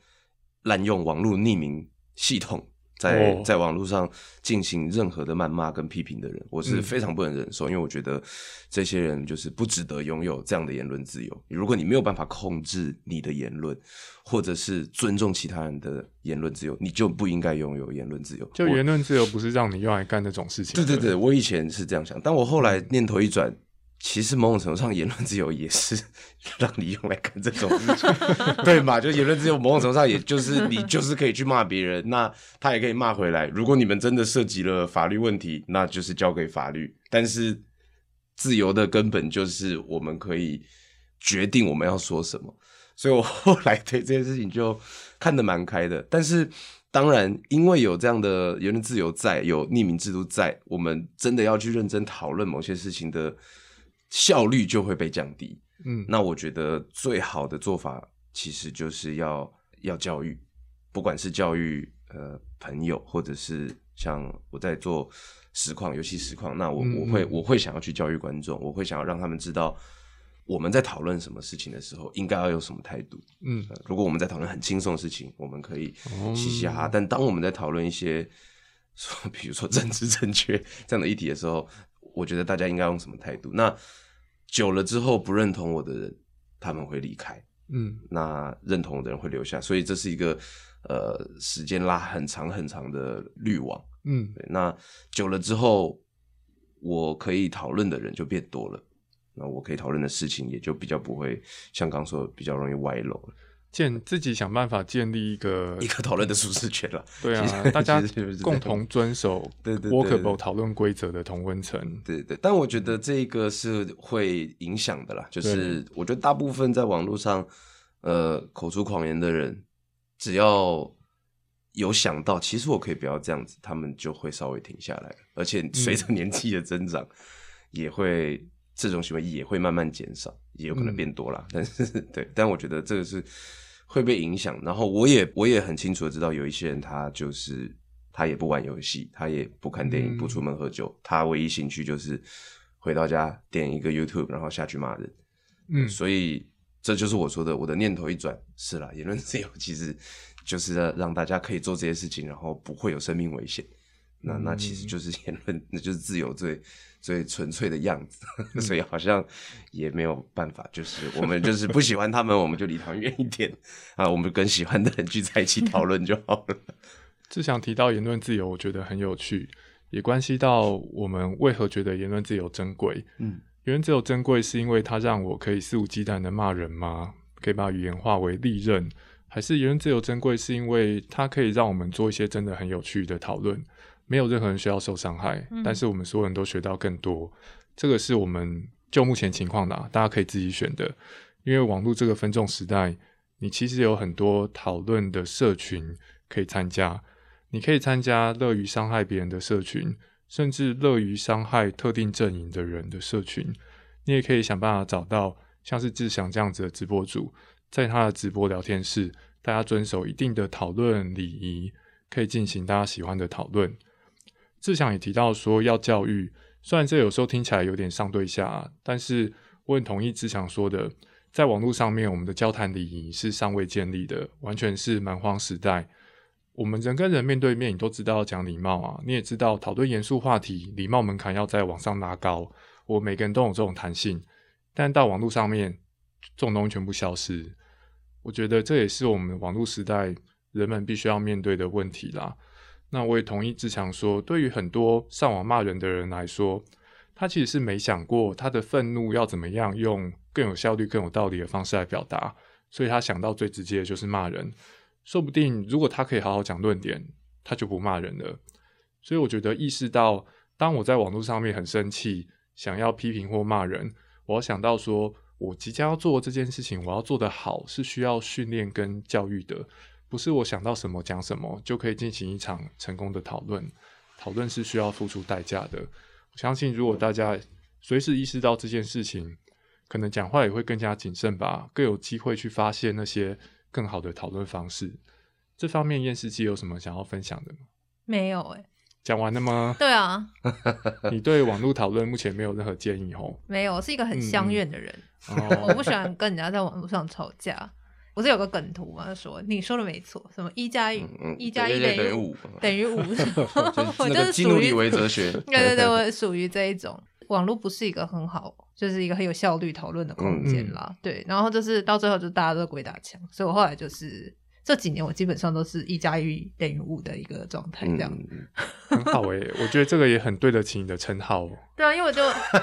滥用网络匿名系统。在哦在网络上进行任何的谩骂跟批评的人，我是嗯非常不能忍受，因为我觉得这些人就是不值得拥有这样的言论自由。如果你没有办法控制你的言论，或者是尊重其他人的言论自由，你就不应该拥有言论自由。就言论自由不是让你用来干这种事情。对对对，我以前是这样想，但我后来念头一转，其实某种程度上，言论自由也是 让你用来干这种事情，对嘛？就言论自由，某种程度上，也就是你就是可以去骂别人，那他也可以骂回来。如果你们真的涉及了法律问题，那就是交给法律。但是自由的根本就是我们可以决定我们要说什么。所以我后来对这件事情就看得蛮开的。但是当然，因为有这样的言论自由在，有匿名制度在，我们真的要去认真讨论某些事情的效率就会被降低。嗯，那我觉得最好的做法其实就是要要教育，不管是教育呃朋友，或者是像我在做实况游戏实况，那我嗯我会嗯我会想要去教育观众，我会想要让他们知道我们在讨论什么事情的时候应该要有什么态度。嗯呃如果我们在讨论很轻松的事情，我们可以哦嘻嘻哈哈；但当我们在讨论一些说，比如说政治正确这样的议题的时候，我觉得大家应该用什么态度？那久了之后，不认同我的人他们会离开，嗯那认同我的人会留下，所以这是一个呃时间拉很长很长的滤网。嗯对，那久了之后，我可以讨论的人就变多了，那我可以讨论的事情也就比较不会像刚说的比较容易歪楼了。建自己想办法建立一个一个讨论的舒适圈了。对啊，大家共同遵守对对对 workable 讨论规则的同温层。对对，但我觉得这个是会影响的啦，就是我觉得大部分在网络上，呃，口出狂言的人，只要有想到，其实我可以不要这样子，他们就会稍微停下来，而且随着年纪的增长，也会这种行为也会慢慢减少，也有可能嗯变多啦。但是对，但我觉得这个是会被影响。然后我也我也很清楚的知道，有一些人他就是他也不玩游戏，他也不看电影，嗯不出门喝酒，他唯一兴趣就是回到家点一个 YouTube，然后下去骂人。嗯所以这就是我说的，我的念头一转，是啦，言论自由其实就是让让大家可以做这些事情，然后不会有生命危险。那那其实就是言论，那就是自由最最纯粹的样子。所以好像也没有办法，就是我们就是不喜欢他们，我们就离他们远一点啊，我们跟喜欢的人聚在一起 讨论就好了。志祥提到言论自由，我觉得很有趣，也关系到我们为何觉得言论自由珍贵。嗯，言论自由珍贵，是因为它让我可以肆无忌惮的骂人吗？可以把语言化为利刃，还是言论自由珍贵，是因为它可以让我们做一些真的很有趣的讨论，没有任何人需要受伤害，嗯但是我们所有人都学到更多。这个是我们就目前情况的、啊，大家可以自己选的。因为网络这个分众时代，你其实有很多讨论的社群可以参加，你可以参加乐于伤害别人的社群，甚至乐于伤害特定阵营的人的社群。你也可以想办法找到像是志祥这样子的直播主，在他的直播聊天室，大家遵守一定的讨论礼仪，可以进行大家喜欢的讨论。志祥也提到说要教育，虽然这有时候听起来有点上对下、但是我很同意志祥说的，在网络上面，我们的交谈礼仪是尚未建立的，完全是蛮荒时代。我们人跟人面对面，你都知道要讲礼貌啊，你也知道讨论严肃话题，礼貌门槛要再往上拉高。我每个人都有这种弹性，但到网络上面，这种东西全部消失。我觉得这也是我们网络时代人们必须要面对的问题啦。那我也同意志强说，对于很多上网骂人的人来说，他其实是没想过他的愤怒要怎么样用更有效率、更有道理的方式来表达，所以他想到最直接的就是骂人。说不定如果他可以好好讲论点，他就不骂人了。所以我觉得意识到，当我在网络上面很生气，想要批评或骂人，我要想到说我即将要做这件事情，我要做得好，是需要训练跟教育的，不是我想到什么讲什么就可以进行一场成功的讨论。讨论是需要付出代价的。我相信，如果大家随时意识到这件事情，可能讲话也会更加谨慎吧，更有机会去发现那些。更好的讨论方式，这方面验尸机有什么想要分享的吗？没有哎，讲完了吗？对啊，你对网络讨论目前没有任何建议哦？没有，我是一个很相怨的人，我不喜欢跟人家在网络上吵架。不是有个梗图吗？说你说的没错，什么一加一，一加一等于五，等于五，我就是基努里维哲学。对对对，我属于这一种。网络不是一个很好，就是一个很有效率讨论的空间啦。对，然后就是到最后就大家都鬼打墙，所以我后来就是这几年我基本上都是一加一等于五的一个状态，这样很好哎。我觉得这个也很对得起你的称号。对啊，因为我就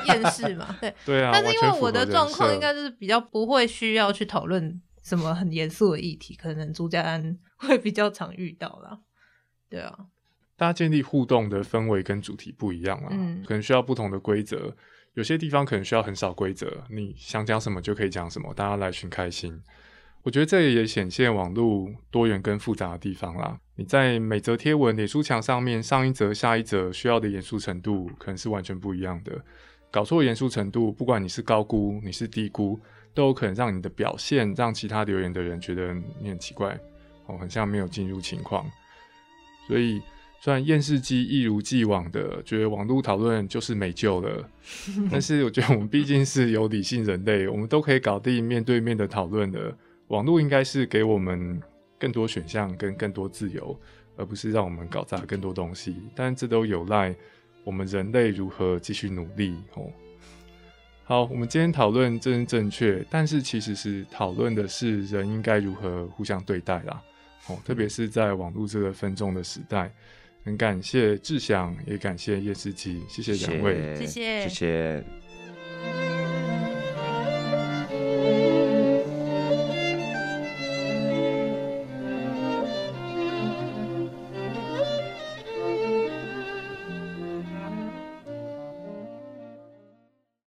厌世嘛，对对啊。但是因为我的状况应该就是比较不会需要去讨论什么很严肃的议题，可能朱家安 会比较常遇到啦。对啊。大家建立互动的氛围跟主题不一样啊，可能需要不同的规则。有些地方可能需要很少规则，你想讲什么就可以讲什么，大家来寻开心。我觉得这也显现网络多元跟复杂的地方啦。你在每则贴文、脸书墙上面上一则、下一则需要的严肃程度，可能是完全不一样的。搞错严肃程度，不管你是高估你是低估，都有可能让你的表现让其他留言的人觉得你很奇怪哦，很像没有进入情况，所以。虽然验视机一如既往的觉得网络讨论就是没救了，但是我觉得我们毕竟是有理性人类，我们都可以搞定面对面的讨论的。网络应该是给我们更多选项跟更多自由，而不是让我们搞砸更多东西。但这都有赖我们人类如何继续努力哦。好，我们今天讨论真正确，但是其实是讨论的是人应该如何互相对待啦。哦，特别是在网络这个分众的时代。很感谢志祥，也感谢叶思琪，谢谢两位，谢谢，谢谢。